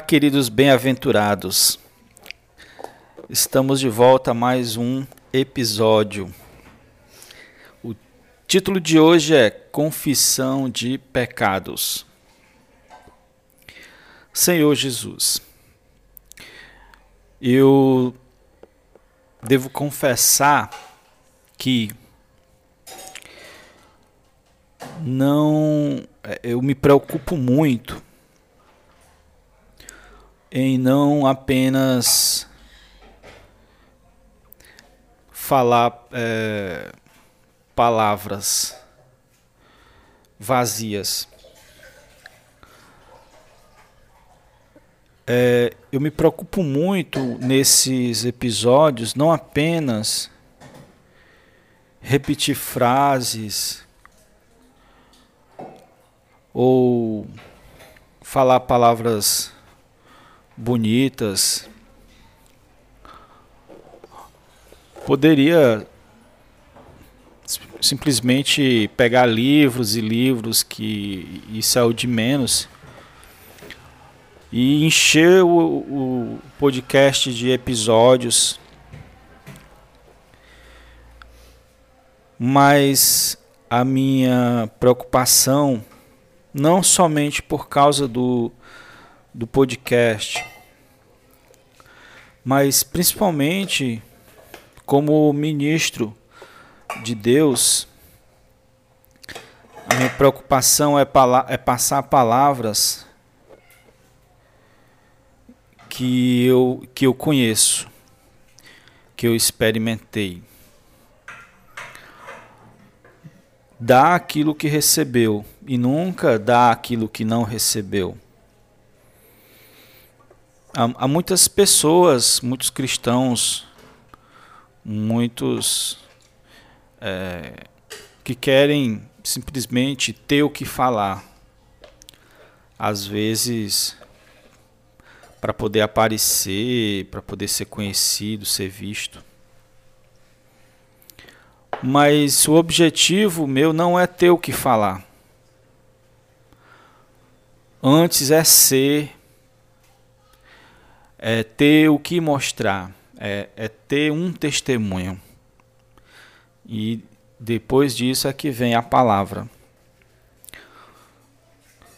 Queridos bem-aventurados. Estamos de volta a mais um episódio. O título de hoje é Confissão de Pecados. Senhor Jesus, eu devo confessar que não eu me preocupo muito em não apenas falar é, palavras vazias. É, eu me preocupo muito nesses episódios, não apenas repetir frases ou falar palavras bonitas. Poderia simplesmente pegar livros e livros que isso é o de menos e encher o, o podcast de episódios. Mas a minha preocupação, não somente por causa do do podcast, mas principalmente como ministro de Deus, a minha preocupação é, é passar palavras que eu, que eu conheço, que eu experimentei. Dá aquilo que recebeu e nunca dá aquilo que não recebeu. Há, há muitas pessoas, muitos cristãos, muitos é, que querem simplesmente ter o que falar. Às vezes, para poder aparecer, para poder ser conhecido, ser visto. Mas o objetivo meu não é ter o que falar. Antes é ser é ter o que mostrar, é, é ter um testemunho. E depois disso é que vem a palavra.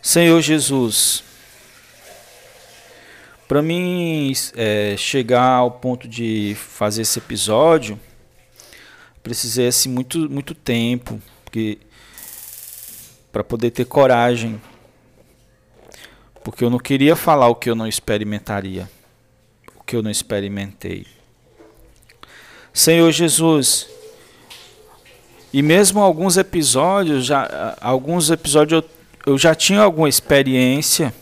Senhor Jesus, para mim é, chegar ao ponto de fazer esse episódio, precisei assim, muito, muito tempo porque para poder ter coragem, porque eu não queria falar o que eu não experimentaria que eu não experimentei. Senhor Jesus, e mesmo alguns episódios, já, alguns episódios eu, eu já tinha alguma experiência,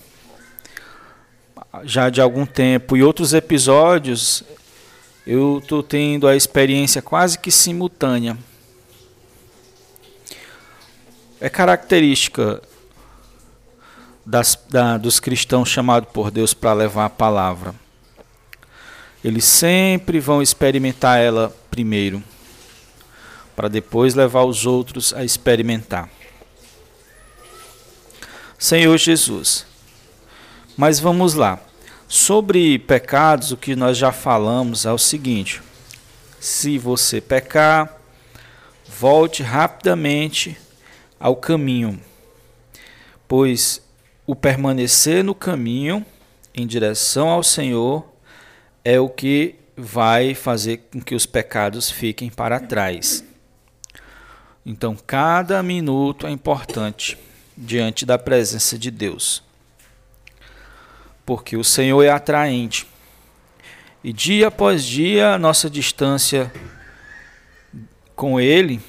já de algum tempo, e outros episódios eu estou tendo a experiência quase que simultânea. É característica das, da, dos cristãos chamados por Deus para levar a palavra. Eles sempre vão experimentar ela primeiro, para depois levar os outros a experimentar. Senhor Jesus. Mas vamos lá. Sobre pecados, o que nós já falamos é o seguinte: se você pecar, volte rapidamente ao caminho, pois o permanecer no caminho em direção ao Senhor é o que vai fazer com que os pecados fiquem para trás. Então, cada minuto é importante diante da presença de Deus. Porque o Senhor é atraente. E dia após dia, a nossa distância com Ele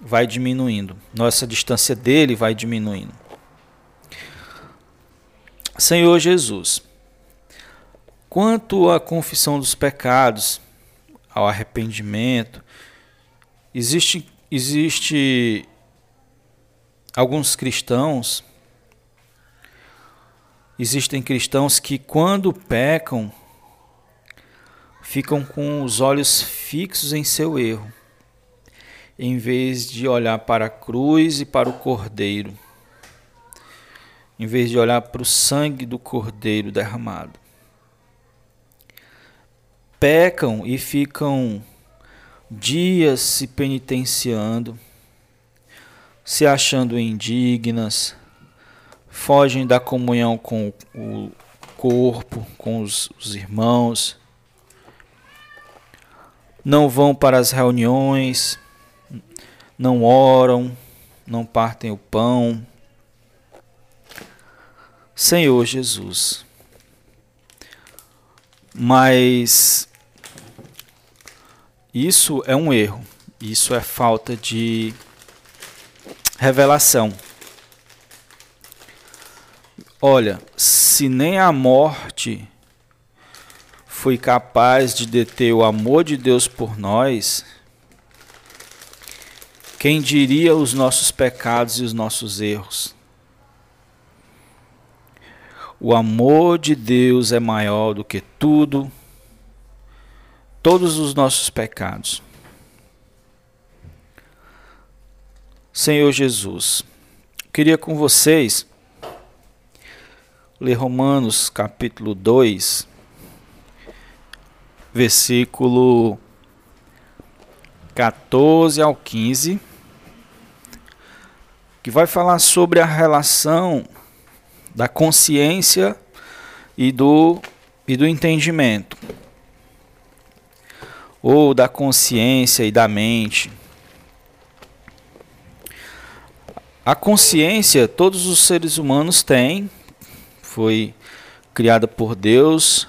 vai diminuindo. Nossa distância dele vai diminuindo. Senhor Jesus, Quanto à confissão dos pecados, ao arrependimento. Existe, existe alguns cristãos, existem cristãos que quando pecam, ficam com os olhos fixos em seu erro, em vez de olhar para a cruz e para o cordeiro, em vez de olhar para o sangue do cordeiro derramado. Pecam e ficam dias se penitenciando, se achando indignas, fogem da comunhão com o corpo, com os, os irmãos não vão para as reuniões, não oram, não partem o pão. Senhor Jesus. Mas isso é um erro, isso é falta de revelação. Olha, se nem a morte foi capaz de deter o amor de Deus por nós, quem diria os nossos pecados e os nossos erros? O amor de Deus é maior do que tudo, todos os nossos pecados. Senhor Jesus, queria com vocês ler Romanos capítulo 2 versículo 14 ao 15, que vai falar sobre a relação da consciência e do, e do entendimento, ou da consciência e da mente. A consciência todos os seres humanos têm, foi criada por Deus,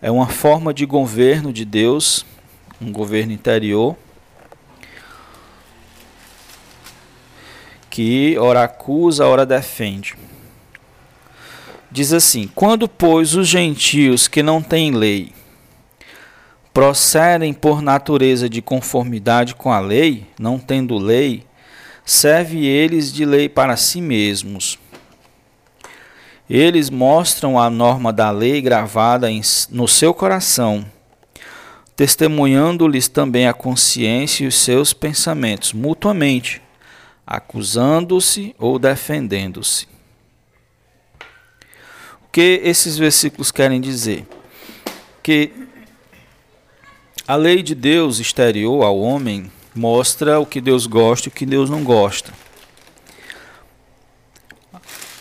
é uma forma de governo de Deus, um governo interior, que ora acusa, ora defende. Diz assim: Quando, pois, os gentios que não têm lei procedem por natureza de conformidade com a lei, não tendo lei, serve eles de lei para si mesmos eles mostram a norma da lei gravada em, no seu coração, testemunhando-lhes também a consciência e os seus pensamentos mutuamente, acusando-se ou defendendo-se. Que esses versículos querem dizer? Que a lei de Deus exterior ao homem mostra o que Deus gosta e o que Deus não gosta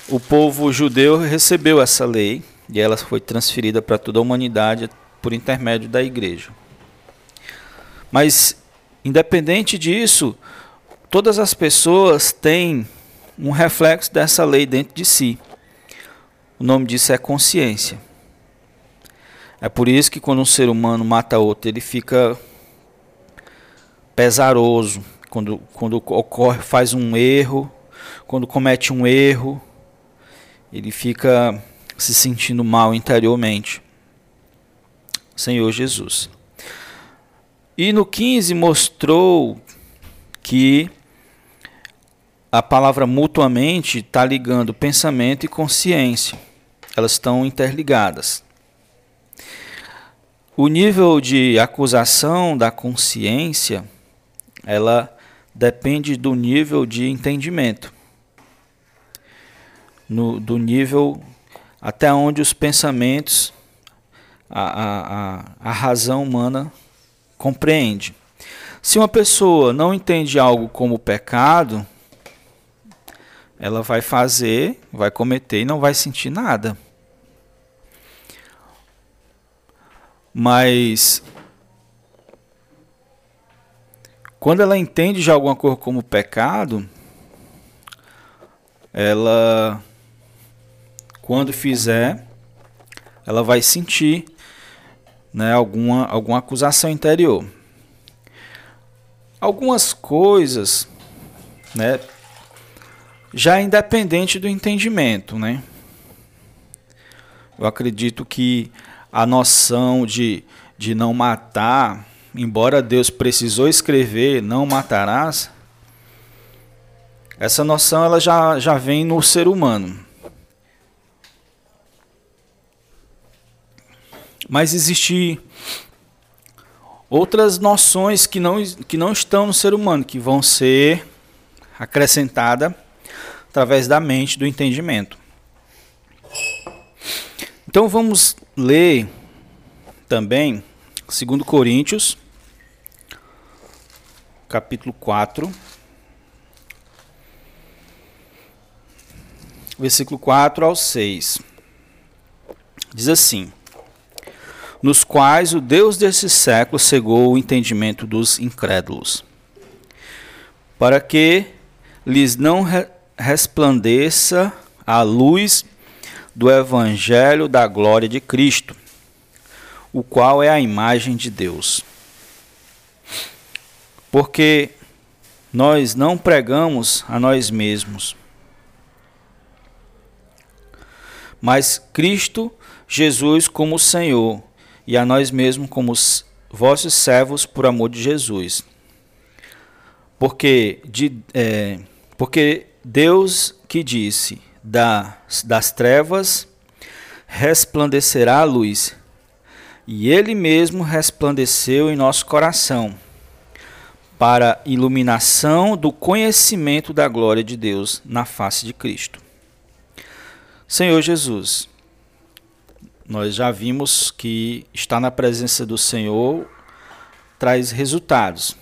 o povo judeu recebeu essa lei e ela foi transferida para toda a humanidade por intermédio da igreja. Mas, independente disso, todas as pessoas têm um reflexo dessa lei dentro de si. O nome disso é consciência. É por isso que quando um ser humano mata outro, ele fica pesaroso. Quando, quando ocorre, faz um erro, quando comete um erro, ele fica se sentindo mal interiormente. Senhor Jesus. E no 15 mostrou que a palavra mutuamente está ligando pensamento e consciência. Elas estão interligadas. O nível de acusação da consciência, ela depende do nível de entendimento no, do nível até onde os pensamentos, a, a, a razão humana compreende. Se uma pessoa não entende algo como pecado, ela vai fazer, vai cometer e não vai sentir nada. Mas quando ela entende já alguma coisa como pecado, ela quando fizer, ela vai sentir né, alguma, alguma acusação interior. Algumas coisas, né, já independente do entendimento, né? Eu acredito que a noção de, de não matar, embora Deus precisou escrever não matarás, essa noção ela já, já vem no ser humano. Mas existe outras noções que não, que não estão no ser humano, que vão ser acrescentadas através da mente, do entendimento. Então vamos ler também 2 Coríntios, capítulo 4, versículo 4 ao 6. Diz assim: Nos quais o Deus desse século cegou o entendimento dos incrédulos, para que lhes não resplandeça a luz do Evangelho da glória de Cristo, o qual é a imagem de Deus. Porque nós não pregamos a nós mesmos, mas Cristo Jesus como Senhor, e a nós mesmos como vossos servos por amor de Jesus. Porque, de, é, porque Deus que disse: das, das trevas resplandecerá a luz. E ele mesmo resplandeceu em nosso coração, para iluminação do conhecimento da glória de Deus na face de Cristo. Senhor Jesus, nós já vimos que estar na presença do Senhor traz resultados.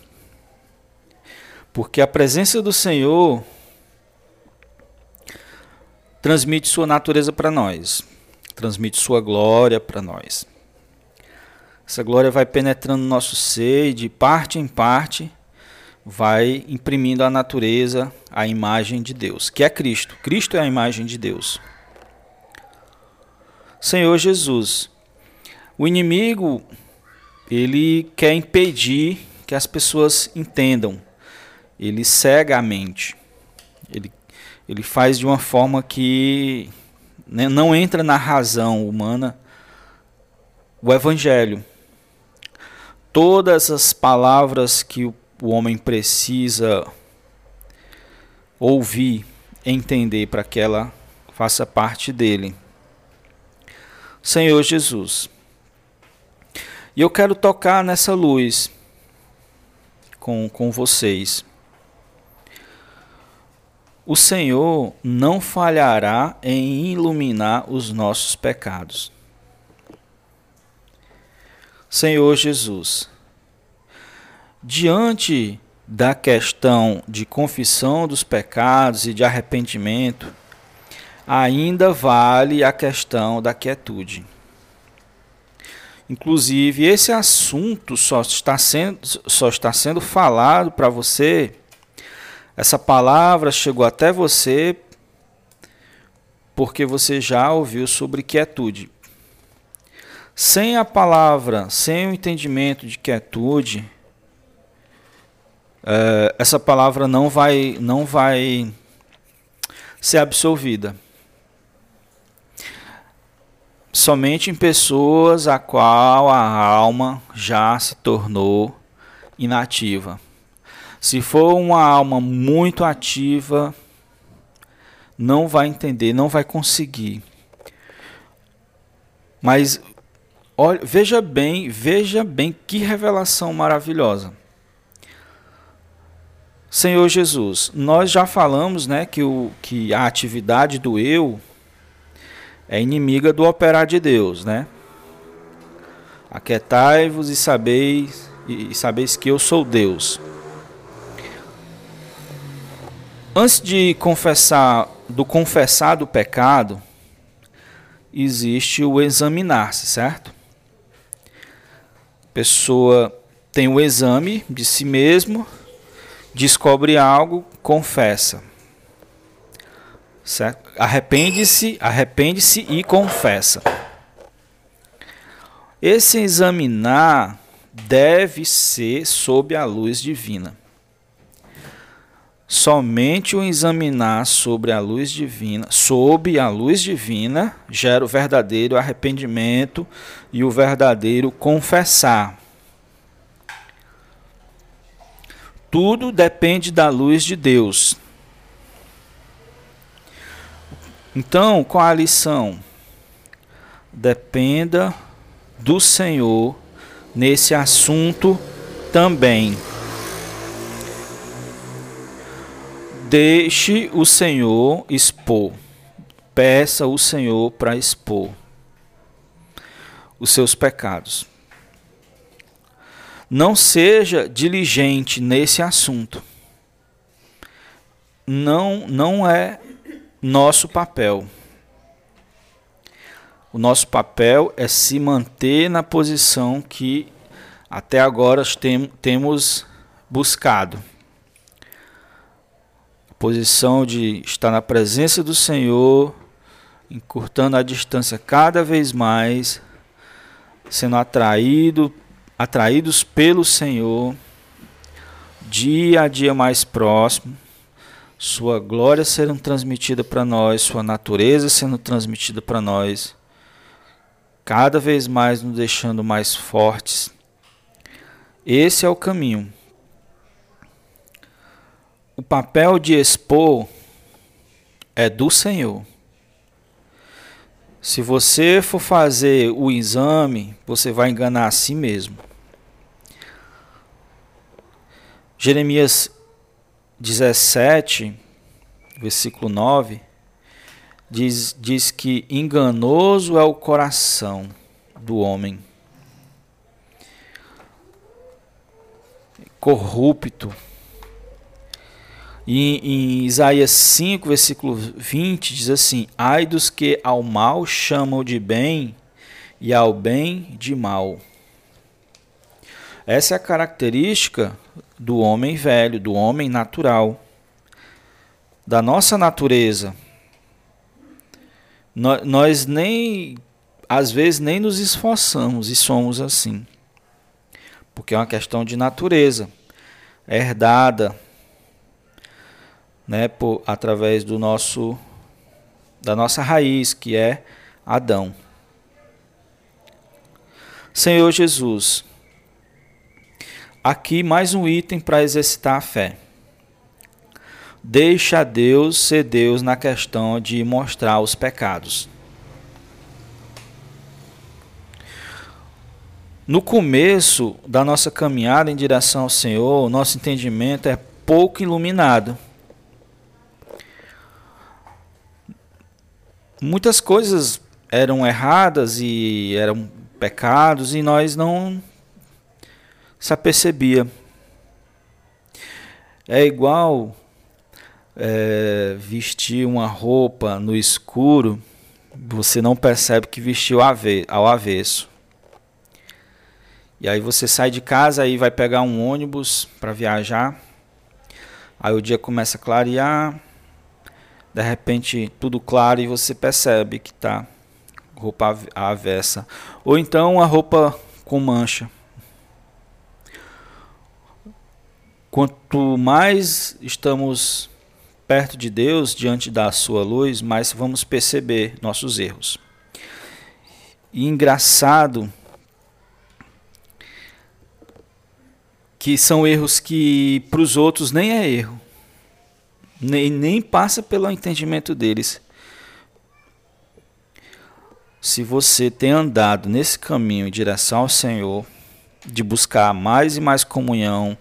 Porque a presença do Senhor transmite sua natureza para nós, transmite sua glória para nós. Essa glória vai penetrando no nosso ser e de parte em parte vai imprimindo a natureza, a imagem de Deus, que é Cristo. Cristo é a imagem de Deus. Senhor Jesus, o inimigo ele quer impedir que as pessoas entendam. Ele cega a mente. Ele ele faz de uma forma que né, não entra na razão humana o evangelho. Todas as palavras que o, o homem precisa ouvir, entender para que ela faça parte dele. Senhor Jesus. E eu quero tocar nessa luz com, com vocês. O Senhor não falhará em iluminar os nossos pecados. Senhor Jesus, diante da questão de confissão dos pecados e de arrependimento, ainda vale a questão da quietude. Inclusive, esse assunto só está sendo, só está sendo falado para você essa palavra chegou até você porque você já ouviu sobre quietude. Sem a palavra, sem o entendimento de quietude, é, essa palavra não vai, não vai ser absolvida. Somente em pessoas a qual a alma já se tornou inativa. Se for uma alma muito ativa, não vai entender, não vai conseguir. Mas olha, veja bem, veja bem que revelação maravilhosa. Senhor Jesus, nós já falamos, né, que, o, que a atividade do eu é inimiga do operar de Deus, né? Aquietai-vos e sabeis e sabeis que eu sou Deus. Antes de confessar, do confessar do pecado, existe o examinar-se, certo? A pessoa tem o exame de si mesmo, descobre algo, confessa. Certo? Arrepende-se, arrepende-se e confessa. Esse examinar deve ser sob a luz divina. Somente o examinar sobre a luz divina, sob a luz divina, gera o verdadeiro arrependimento e o verdadeiro confessar. Tudo depende da luz de Deus. Então, qual a lição? Dependa do Senhor nesse assunto também. Deixe o Senhor expor. Peça o Senhor para expor os seus pecados. Não seja diligente nesse assunto. Não, não é nosso papel. O nosso papel é se manter na posição que até agora tem, temos buscado posição de estar na presença do Senhor, encurtando a distância cada vez mais, sendo atraído, atraídos pelo Senhor, dia a dia mais próximo, sua glória sendo transmitida para nós, sua natureza sendo transmitida para nós, cada vez mais nos deixando mais fortes. Esse é o caminho o papel de expor é do Senhor. Se você for fazer o exame, você vai enganar a si mesmo. Jeremias 17, versículo 9, diz, diz que enganoso é o coração do homem, corrupto e em Isaías 5, versículo 20, diz assim: Ai dos que ao mal chamam de bem e ao bem de mal. Essa é a característica do homem velho, do homem natural, da nossa natureza. Nós nem, às vezes, nem nos esforçamos e somos assim, porque é uma questão de natureza, herdada né, por, através do nosso da nossa raiz, que é Adão. Senhor Jesus, aqui mais um item para exercitar a fé. Deixa Deus ser Deus na questão de mostrar os pecados. No começo da nossa caminhada em direção ao Senhor, nosso entendimento é pouco iluminado. Muitas coisas eram erradas e eram pecados e nós não se apercebia. É igual é, vestir uma roupa no escuro, você não percebe que vestiu ao avesso. E aí você sai de casa e vai pegar um ônibus para viajar. Aí o dia começa a clarear, de repente tudo claro e você percebe que está roupa avessa. Ou então a roupa com mancha. Quanto mais estamos perto de Deus, diante da sua luz, mais vamos perceber nossos erros. E engraçado que são erros que para os outros nem é erro nem, nem passa pelo entendimento deles. Se você tem andado nesse caminho em direção ao Senhor, de buscar mais e mais comunhão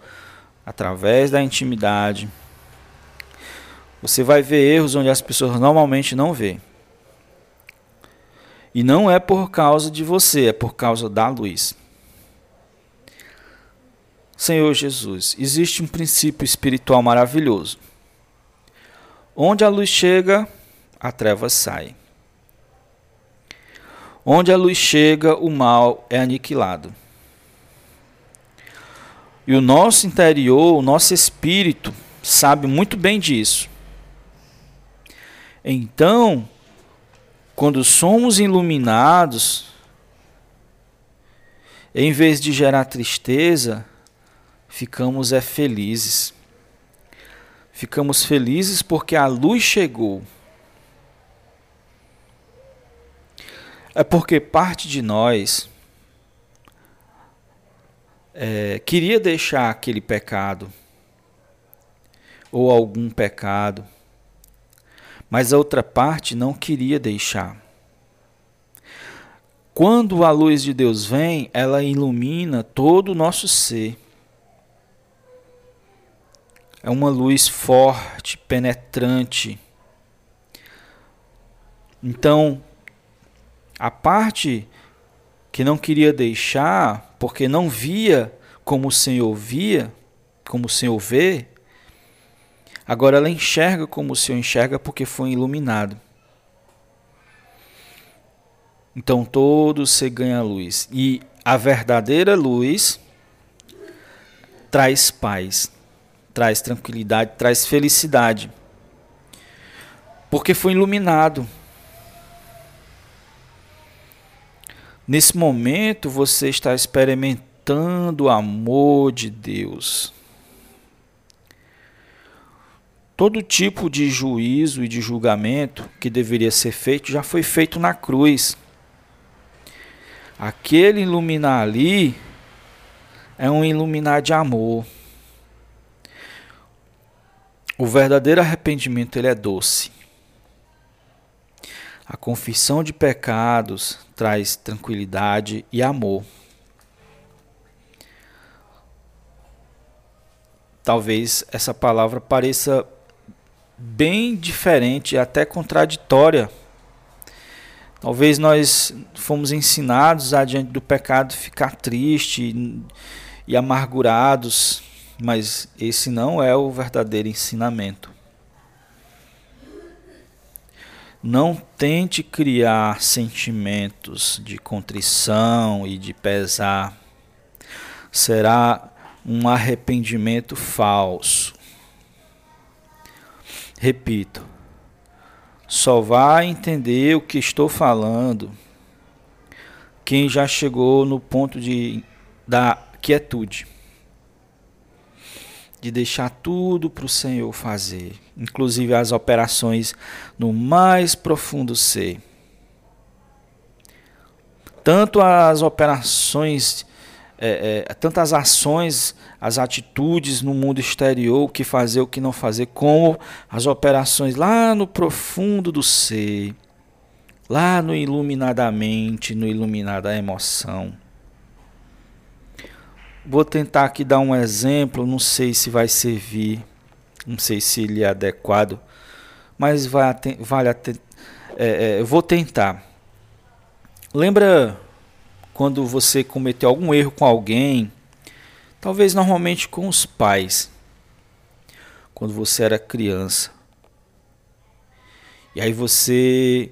através da intimidade, você vai ver erros onde as pessoas normalmente não vê. E não é por causa de você, é por causa da luz. Senhor Jesus, existe um princípio espiritual maravilhoso. Onde a luz chega, a treva sai. Onde a luz chega, o mal é aniquilado. E o nosso interior, o nosso espírito, sabe muito bem disso. Então, quando somos iluminados, em vez de gerar tristeza, ficamos é felizes ficamos felizes porque a luz chegou. É porque parte de nós é, queria deixar aquele pecado ou algum pecado, mas a outra parte não queria deixar. Quando a luz de Deus vem, ela ilumina todo o nosso ser. É uma luz forte, penetrante. Então, a parte que não queria deixar, porque não via como o Senhor via, como o Senhor vê, agora ela enxerga como o Senhor enxerga porque foi iluminado. Então todos se ganha luz. E a verdadeira luz traz paz, traz tranquilidade, traz felicidade. Porque foi iluminado. Nesse momento você está experimentando o amor de Deus. Todo tipo de juízo e de julgamento que deveria ser feito já foi feito na cruz. Aquele iluminar ali é um iluminar de amor. O verdadeiro arrependimento ele é doce. A confissão de pecados traz tranquilidade e amor. Talvez essa palavra pareça bem diferente, até contraditória Talvez nós fomos ensinados diante do pecado ficar triste e amargurados, mas esse não é o verdadeiro ensinamento. Não tente criar sentimentos de contrição e de pesar. Será um arrependimento falso. Repito, só vai entender o que estou falando quem já chegou no ponto de da quietude, de deixar tudo para o Senhor fazer, inclusive as operações no mais profundo ser. Tanto as operações é, é, tantas ações, as atitudes no mundo exterior, o que fazer, o que não fazer, como as operações lá no profundo do ser, lá no iluminadamente, no iluminada emoção. Vou tentar aqui dar um exemplo, não sei se vai servir, não sei se ele é adequado, mas vai, vale a, é, é, vou tentar. Lembra quando você cometeu algum erro com alguém, talvez normalmente com os pais, quando você era criança. E aí você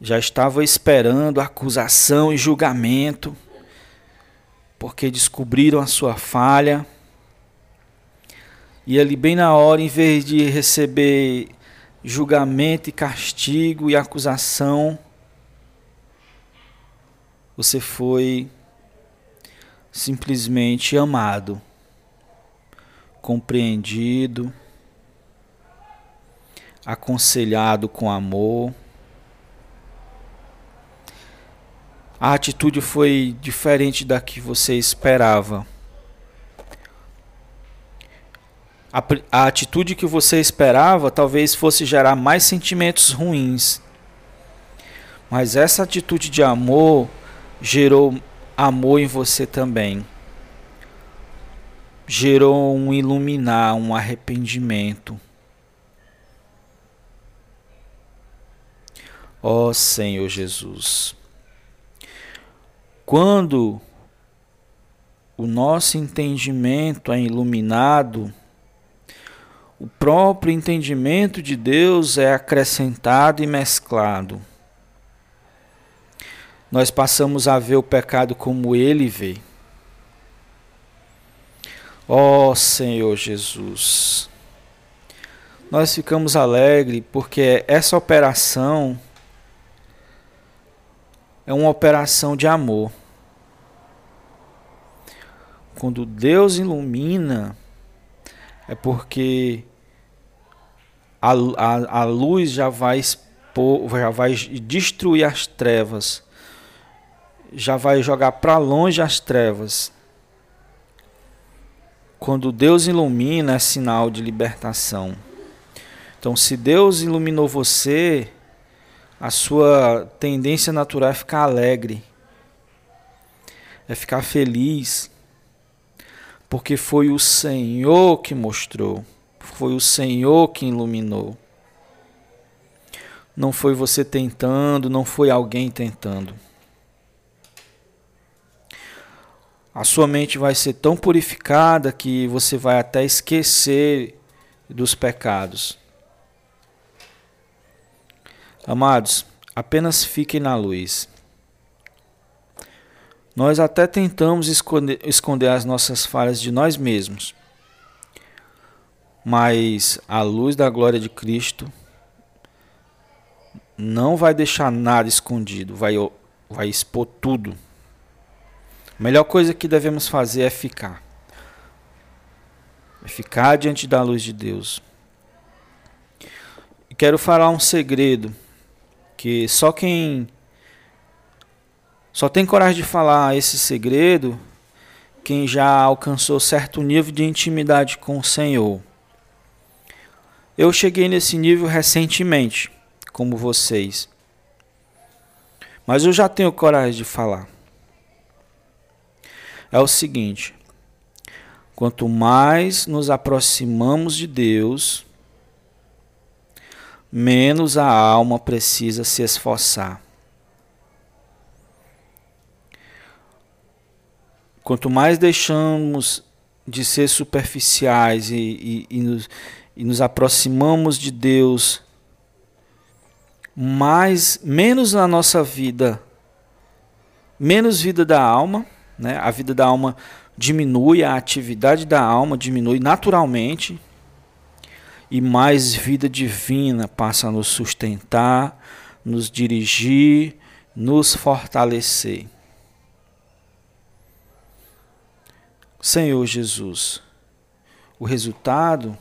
já estava esperando acusação e julgamento, porque descobriram a sua falha. E ali, bem na hora, em vez de receber julgamento e castigo e acusação, você foi simplesmente amado, compreendido, aconselhado com amor. A atitude foi diferente da que você esperava. A, a, atitude que você esperava talvez fosse gerar mais sentimentos ruins. Mas essa atitude de amor gerou amor em você também. Gerou um iluminar, um arrependimento. Ó oh, Senhor Jesus. Quando o nosso entendimento é iluminado, o próprio entendimento de Deus é acrescentado e mesclado nós passamos a ver o pecado como ele vê. Ó oh, Senhor Jesus, nós ficamos alegres porque essa operação é uma operação de amor. Quando Deus ilumina, é porque a, a, a luz já vai expor, já vai destruir as trevas, já vai jogar para longe as trevas. Quando Deus ilumina é sinal de libertação. Então, se Deus iluminou você, a sua tendência natural é ficar alegre, é ficar feliz, porque foi o Senhor que mostrou, foi o Senhor que iluminou. Não foi você tentando, não foi alguém tentando. A sua mente vai ser tão purificada que você vai até esquecer dos pecados. Amados, apenas fiquem na luz. Nós até tentamos esconder, esconder as nossas falhas de nós mesmos, mas a luz da glória de Cristo não vai deixar nada escondido, vai, vai expor tudo. A melhor coisa que devemos fazer é ficar. É ficar diante da luz de Deus. Quero falar um segredo que só quem só tem coragem de falar esse segredo quem já alcançou certo nível de intimidade com o Senhor. Eu cheguei nesse nível recentemente, como vocês. Mas eu já tenho coragem de falar. É o seguinte: quanto mais nos aproximamos de Deus, menos a alma precisa se esforçar. Quanto mais deixamos de ser superficiais e, e, e, nos, e nos aproximamos de Deus, mais menos na nossa vida, menos vida da alma, né? A vida da alma diminui, a atividade da alma diminui naturalmente e mais vida divina passa a nos sustentar, nos dirigir, nos fortalecer. Senhor Jesus, o resultado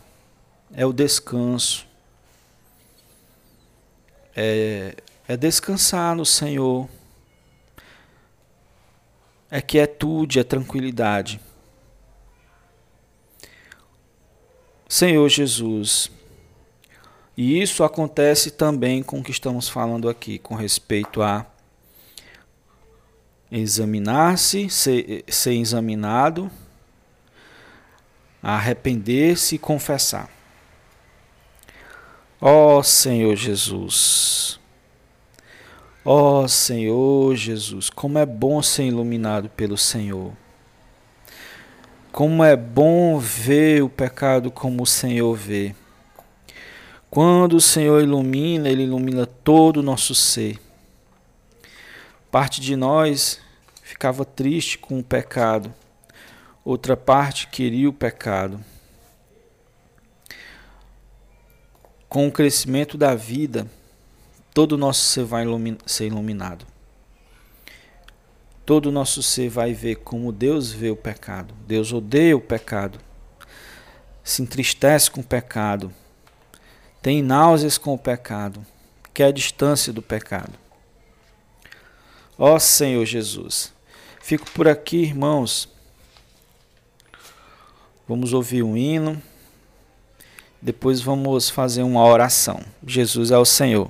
é o descanso, é, é descansar no Senhor, é quietude, é tranquilidade. Senhor Jesus. E isso acontece também com o que estamos falando aqui, com respeito a examinar-se, ser, ser examinado, arrepender-se e confessar. Ó oh, Senhor Jesus, ó oh, Senhor Jesus, como é bom ser iluminado pelo Senhor. Como é bom ver o pecado como o Senhor vê. Quando o Senhor ilumina, Ele ilumina todo o nosso ser. Parte de nós ficava triste com o pecado, outra parte queria o pecado. Com o crescimento da vida, todo o nosso ser vai ser iluminado todo o nosso ser vai ver como Deus vê o pecado. Deus odeia o pecado, se entristece com o pecado, tem náuseas com o pecado, quer distância do pecado. Ó Senhor Jesus, fico por aqui, irmãos. Vamos ouvir um hino. Depois vamos fazer uma oração. Jesus é o Senhor.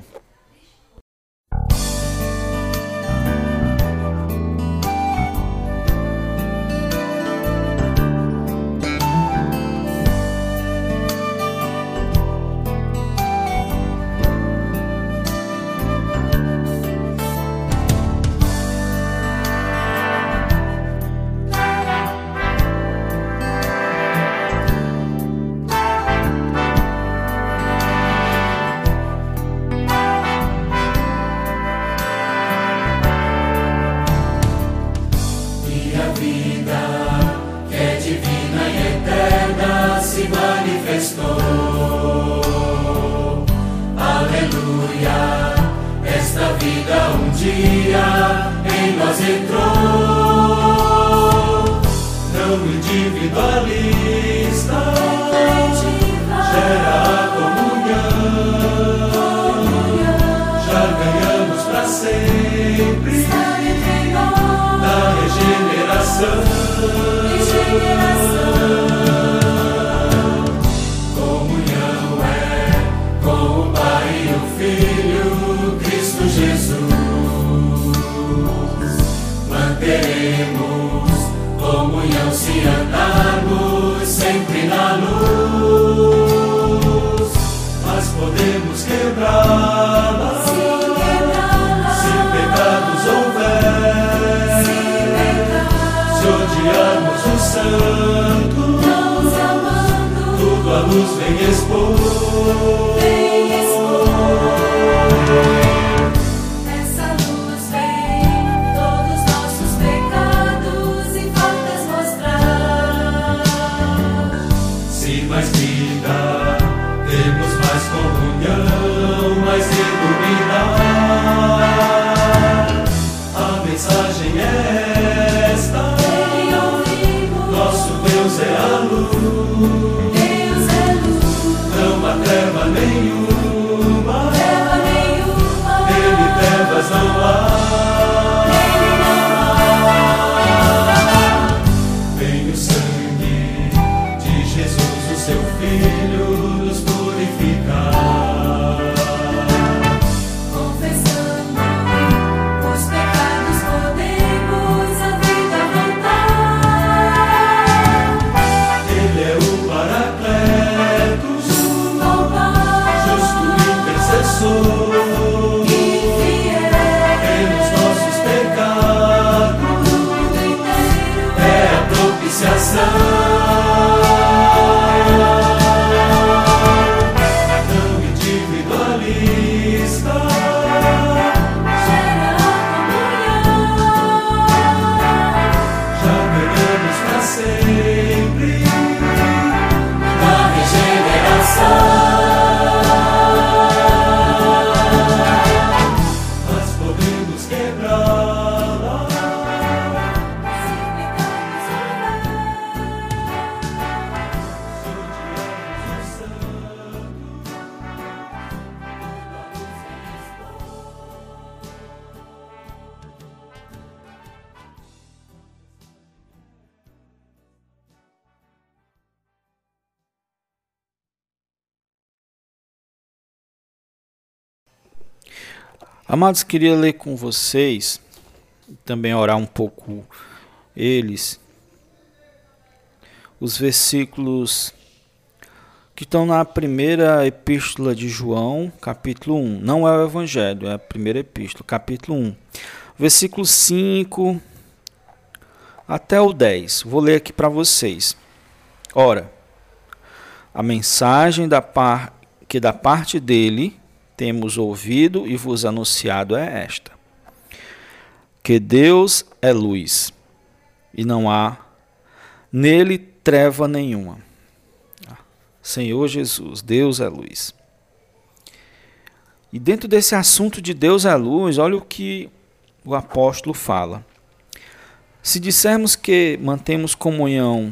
Amados, queria ler com vocês, também orar um pouco eles, os versículos que estão na primeira epístola de João, capítulo 1. Não é o Evangelho, é a primeira epístola, capítulo 1. Versículo 5 até o 10. Vou ler aqui para vocês. Ora, a mensagem da par que da parte dele temos ouvido e vos anunciado é esta: que Deus é luz e não há nele treva nenhuma. Senhor Jesus, Deus é luz. E dentro desse assunto de Deus é luz, olha o que o apóstolo fala. Se dissermos que mantemos comunhão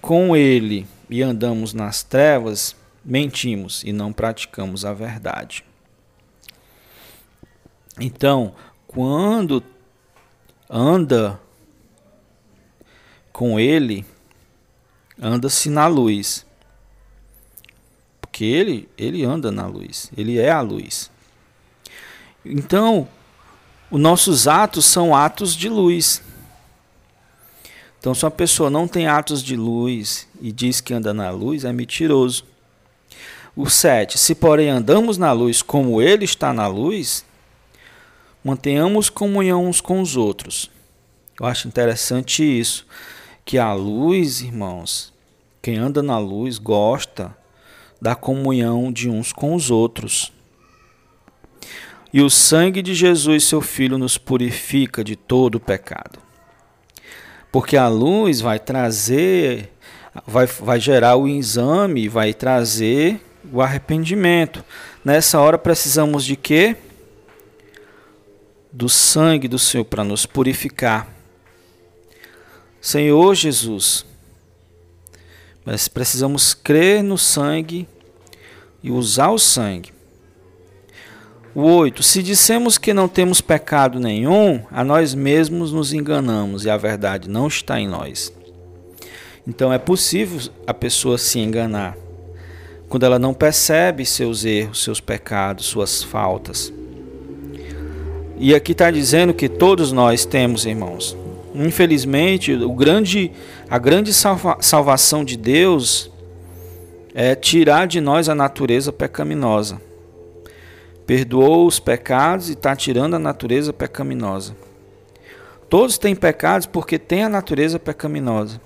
com Ele e andamos nas trevas, mentimos e não praticamos a verdade. Então, quando anda com Ele, anda-se na luz. Porque ele, ele anda na luz, ele é a luz. Então, os nossos atos são atos de luz. Então, se uma pessoa não tem atos de luz e diz que anda na luz, é mentiroso. O 7. Se, porém, andamos na luz como ele está na luz, mantenhamos comunhão uns com os outros. Eu acho interessante isso. Que a luz, irmãos, quem anda na luz gosta da comunhão de uns com os outros. E o sangue de Jesus, seu Filho, nos purifica de todo pecado. Porque a luz vai trazer, vai, vai gerar o exame, vai trazer o arrependimento. Nessa hora precisamos de quê? Do sangue do Senhor para nos purificar. Senhor Jesus, mas precisamos crer no sangue e usar o sangue. O 8. Se dissemos que não temos pecado nenhum, a nós mesmos nos enganamos e a verdade não está em nós. Então é possível a pessoa se enganar quando ela não percebe seus erros, seus pecados, suas faltas. E aqui está dizendo que todos nós temos, irmãos. Infelizmente, o grande, a grande salva, salvação de Deus é tirar de nós a natureza pecaminosa perdoou os pecados e está tirando a natureza pecaminosa. Todos têm pecados porque têm a natureza pecaminosa.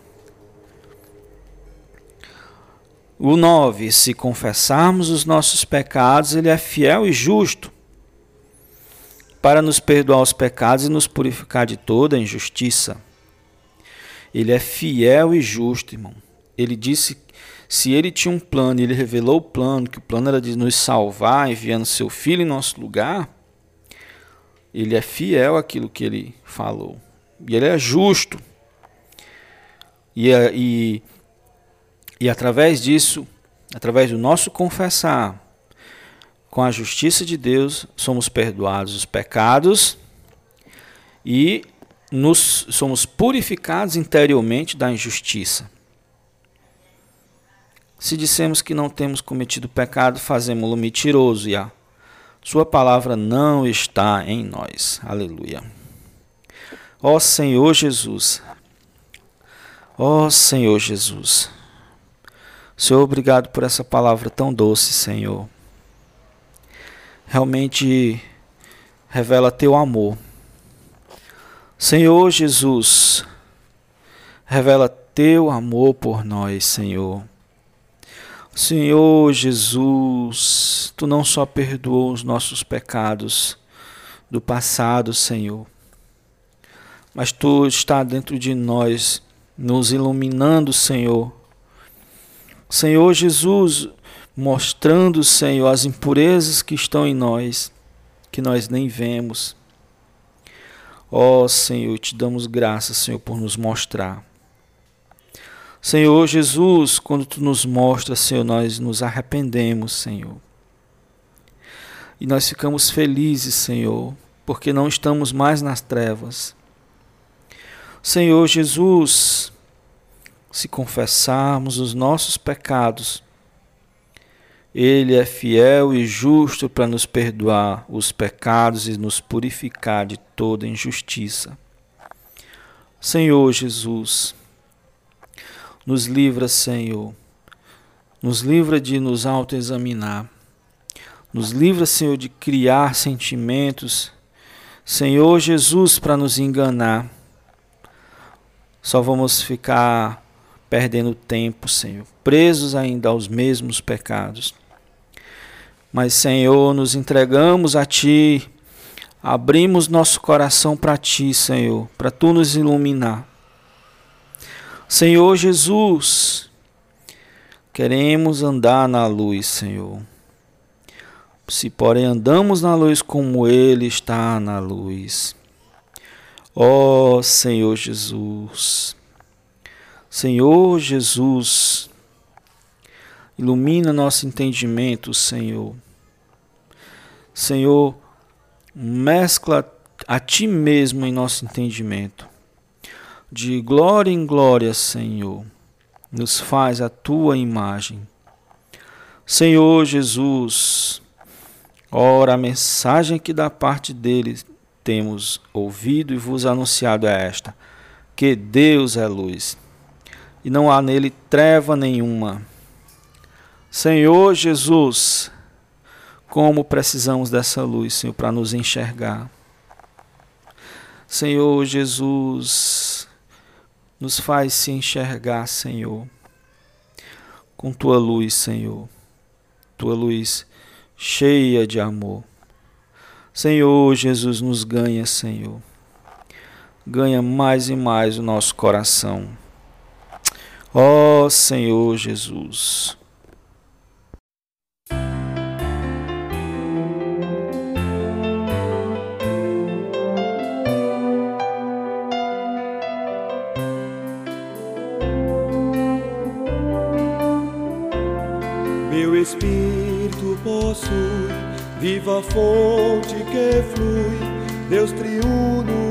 O 9: Se confessarmos os nossos pecados, Ele é fiel e justo para nos perdoar os pecados e nos purificar de toda injustiça. Ele é fiel e justo, irmão. Ele disse se ele tinha um plano ele revelou o plano, que o plano era de nos salvar, enviando seu filho em nosso lugar, ele é fiel àquilo que ele falou. E ele é justo. E, e, e através disso, através do nosso confessar, com a justiça de Deus, somos perdoados os pecados e nos somos purificados interiormente da injustiça. Se dissemos que não temos cometido pecado, fazemos-lo mentiroso e a sua palavra não está em nós. Aleluia. Ó Senhor Jesus. Ó Senhor Jesus. Senhor, obrigado por essa palavra tão doce, Senhor. Realmente revela teu amor. Senhor Jesus, revela teu amor por nós, Senhor. Senhor Jesus, tu não só perdoou os nossos pecados do passado, Senhor, mas tu está dentro de nós, nos iluminando, Senhor. Senhor Jesus, mostrando, Senhor, as impurezas que estão em nós, que nós nem vemos. Ó oh, Senhor, te damos graças, Senhor, por nos mostrar. Senhor Jesus, quando tu nos mostras, Senhor, nós nos arrependemos, Senhor. E nós ficamos felizes, Senhor, porque não estamos mais nas trevas. Senhor Jesus, se confessarmos os nossos pecados, Ele é fiel e justo para nos perdoar os pecados e nos purificar de toda injustiça. Senhor Jesus, nos livra, Senhor. Nos livra de nos autoexaminar. Nos livra, Senhor, de criar sentimentos, Senhor Jesus, para nos enganar. Só vamos ficar perdendo tempo, Senhor, presos ainda aos mesmos pecados. Mas, Senhor, nos entregamos a Ti, abrimos nosso coração para Ti, Senhor, para Tu nos iluminar. Senhor Jesus, queremos andar na luz, Senhor. Se, porém, andamos na luz como Ele está na luz. Ó oh, Senhor Jesus, Senhor Jesus, ilumina nosso entendimento, Senhor. Senhor, mescla a Ti mesmo em nosso entendimento de glória em glória, Senhor, nos faz a tua imagem. Senhor Jesus, ora, a mensagem que da parte dele temos ouvido e vos anunciado é esta: que Deus é luz e não há nele treva nenhuma. Senhor Jesus, como precisamos dessa luz, Senhor, para nos enxergar. Senhor Jesus, nos faz se enxergar, Senhor, com tua luz, Senhor, tua luz cheia de amor. Senhor Jesus, nos ganha, Senhor, ganha mais e mais o nosso coração. Ó oh, Senhor Jesus. Meu espírito possui viva fonte que flui, Deus triunfo.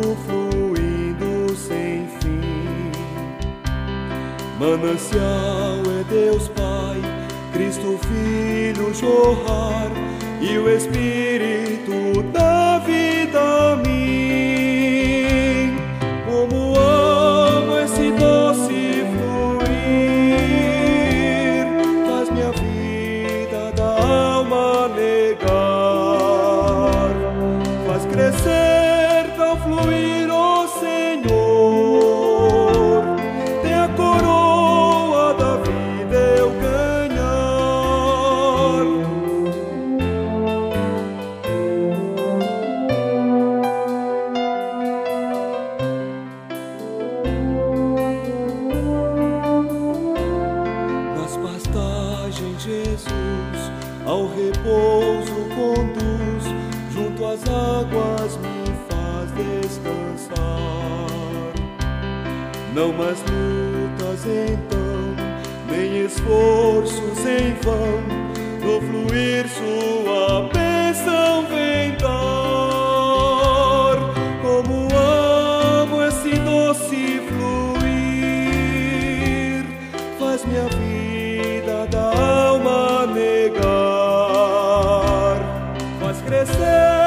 Manancial é Deus Pai, Cristo Filho jorrar e o Espírito da vida minha. almas crescer.